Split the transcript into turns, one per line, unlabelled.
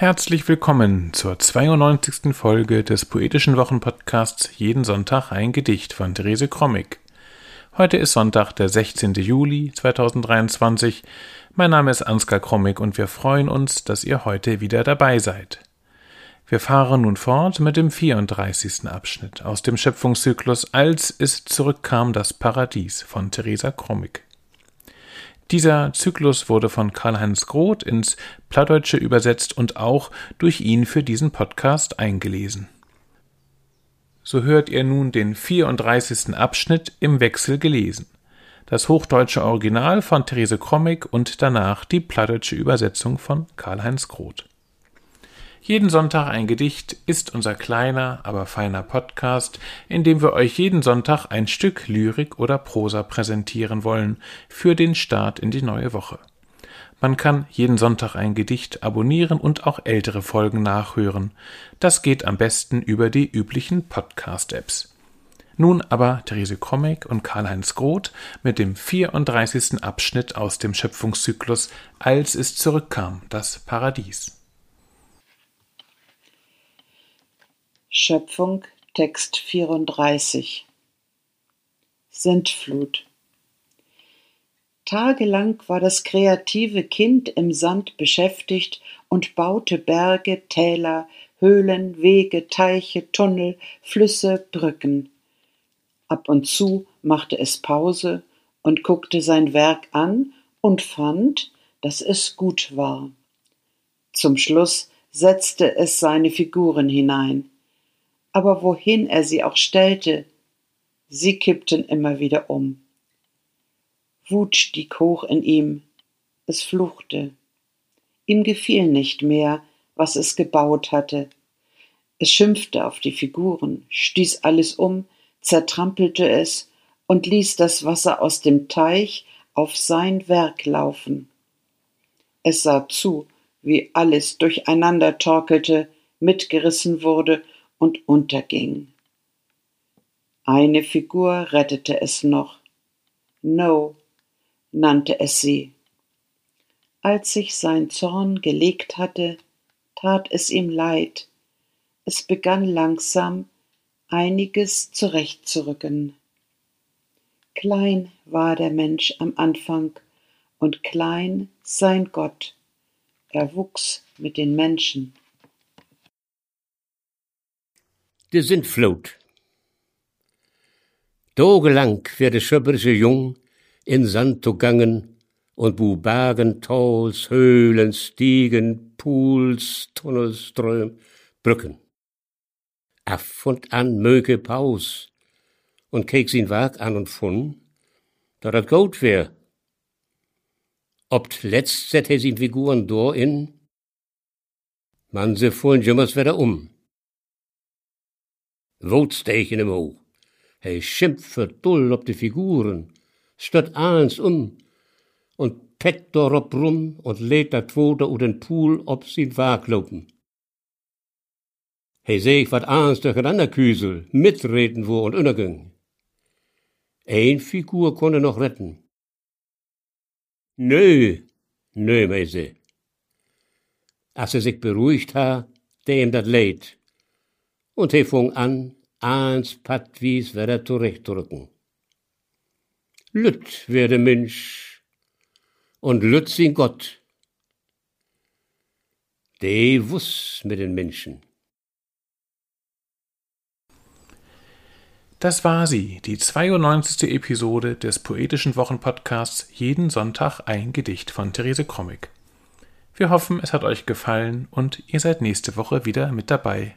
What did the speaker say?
Herzlich willkommen zur 92. Folge des Poetischen Wochenpodcasts Jeden Sonntag ein Gedicht von Therese Krommig. Heute ist Sonntag, der 16. Juli 2023. Mein Name ist Ansgar Krommig und wir freuen uns, dass ihr heute wieder dabei seid. Wir fahren nun fort mit dem 34. Abschnitt aus dem Schöpfungszyklus Als es zurückkam das Paradies von Theresa Krommig. Dieser Zyklus wurde von Karl-Heinz Groth ins Plattdeutsche übersetzt und auch durch ihn für diesen Podcast eingelesen. So hört ihr nun den 34. Abschnitt im Wechsel gelesen. Das hochdeutsche Original von Therese Krommig und danach die plattdeutsche Übersetzung von Karl-Heinz Groth. Jeden Sonntag ein Gedicht ist unser kleiner, aber feiner Podcast, in dem wir euch jeden Sonntag ein Stück Lyrik oder Prosa präsentieren wollen für den Start in die neue Woche. Man kann jeden Sonntag ein Gedicht abonnieren und auch ältere Folgen nachhören. Das geht am besten über die üblichen Podcast-Apps. Nun aber Therese Krommig und Karl-Heinz Groth mit dem 34. Abschnitt aus dem Schöpfungszyklus Als es zurückkam, das Paradies.
Schöpfung Text 34 Sintflut Tagelang war das kreative Kind im Sand beschäftigt und baute Berge, Täler, Höhlen, Wege, Teiche, Tunnel, Flüsse, Brücken. Ab und zu machte es Pause und guckte sein Werk an und fand, dass es gut war. Zum Schluss setzte es seine Figuren hinein aber wohin er sie auch stellte, sie kippten immer wieder um. Wut stieg hoch in ihm, es fluchte. Ihm gefiel nicht mehr, was es gebaut hatte. Es schimpfte auf die Figuren, stieß alles um, zertrampelte es und ließ das Wasser aus dem Teich auf sein Werk laufen. Es sah zu, wie alles durcheinander torkelte, mitgerissen wurde und unterging. Eine Figur rettete es noch. No nannte es sie. Als sich sein Zorn gelegt hatte, tat es ihm leid. Es begann langsam einiges zurechtzurücken. Klein war der Mensch am Anfang und klein sein Gott. Er wuchs mit den Menschen
de Sintflut. Tagelang wär de schöpperische Jung in Sand gegangen und bu Bergen, Tals, Höhlen, Stiegen, Pools, Tunnels, Ström, Brücken. Af und an möge Paus und keek sin Werk an und fun, dat dat gut wär. Obt letzt set he sin Figuren do in, man se fullen jümmers wieder um. Wotsteken hem oog. Hij schimpft dull op de Figuren, stört eins um und pett dorop rum und lädt dat Tote u den Pool ob sin Waaglopen. Hij seeg wat eins durcheinander küsel, mitreden wo und unterging. Ein Figur konnte noch retten. Nö, nö, mei se. Als er sich beruhigt ha, dem dat leid und he fung an, eins patwies wieder zurechtdrücken. Lütt werde Mensch und Lütt sin Gott. De wuss mit den Menschen.
Das war sie, die 92. Episode des Poetischen Wochenpodcasts Jeden Sonntag ein Gedicht von Therese Krommig. Wir hoffen, es hat euch gefallen und ihr seid nächste Woche wieder mit dabei.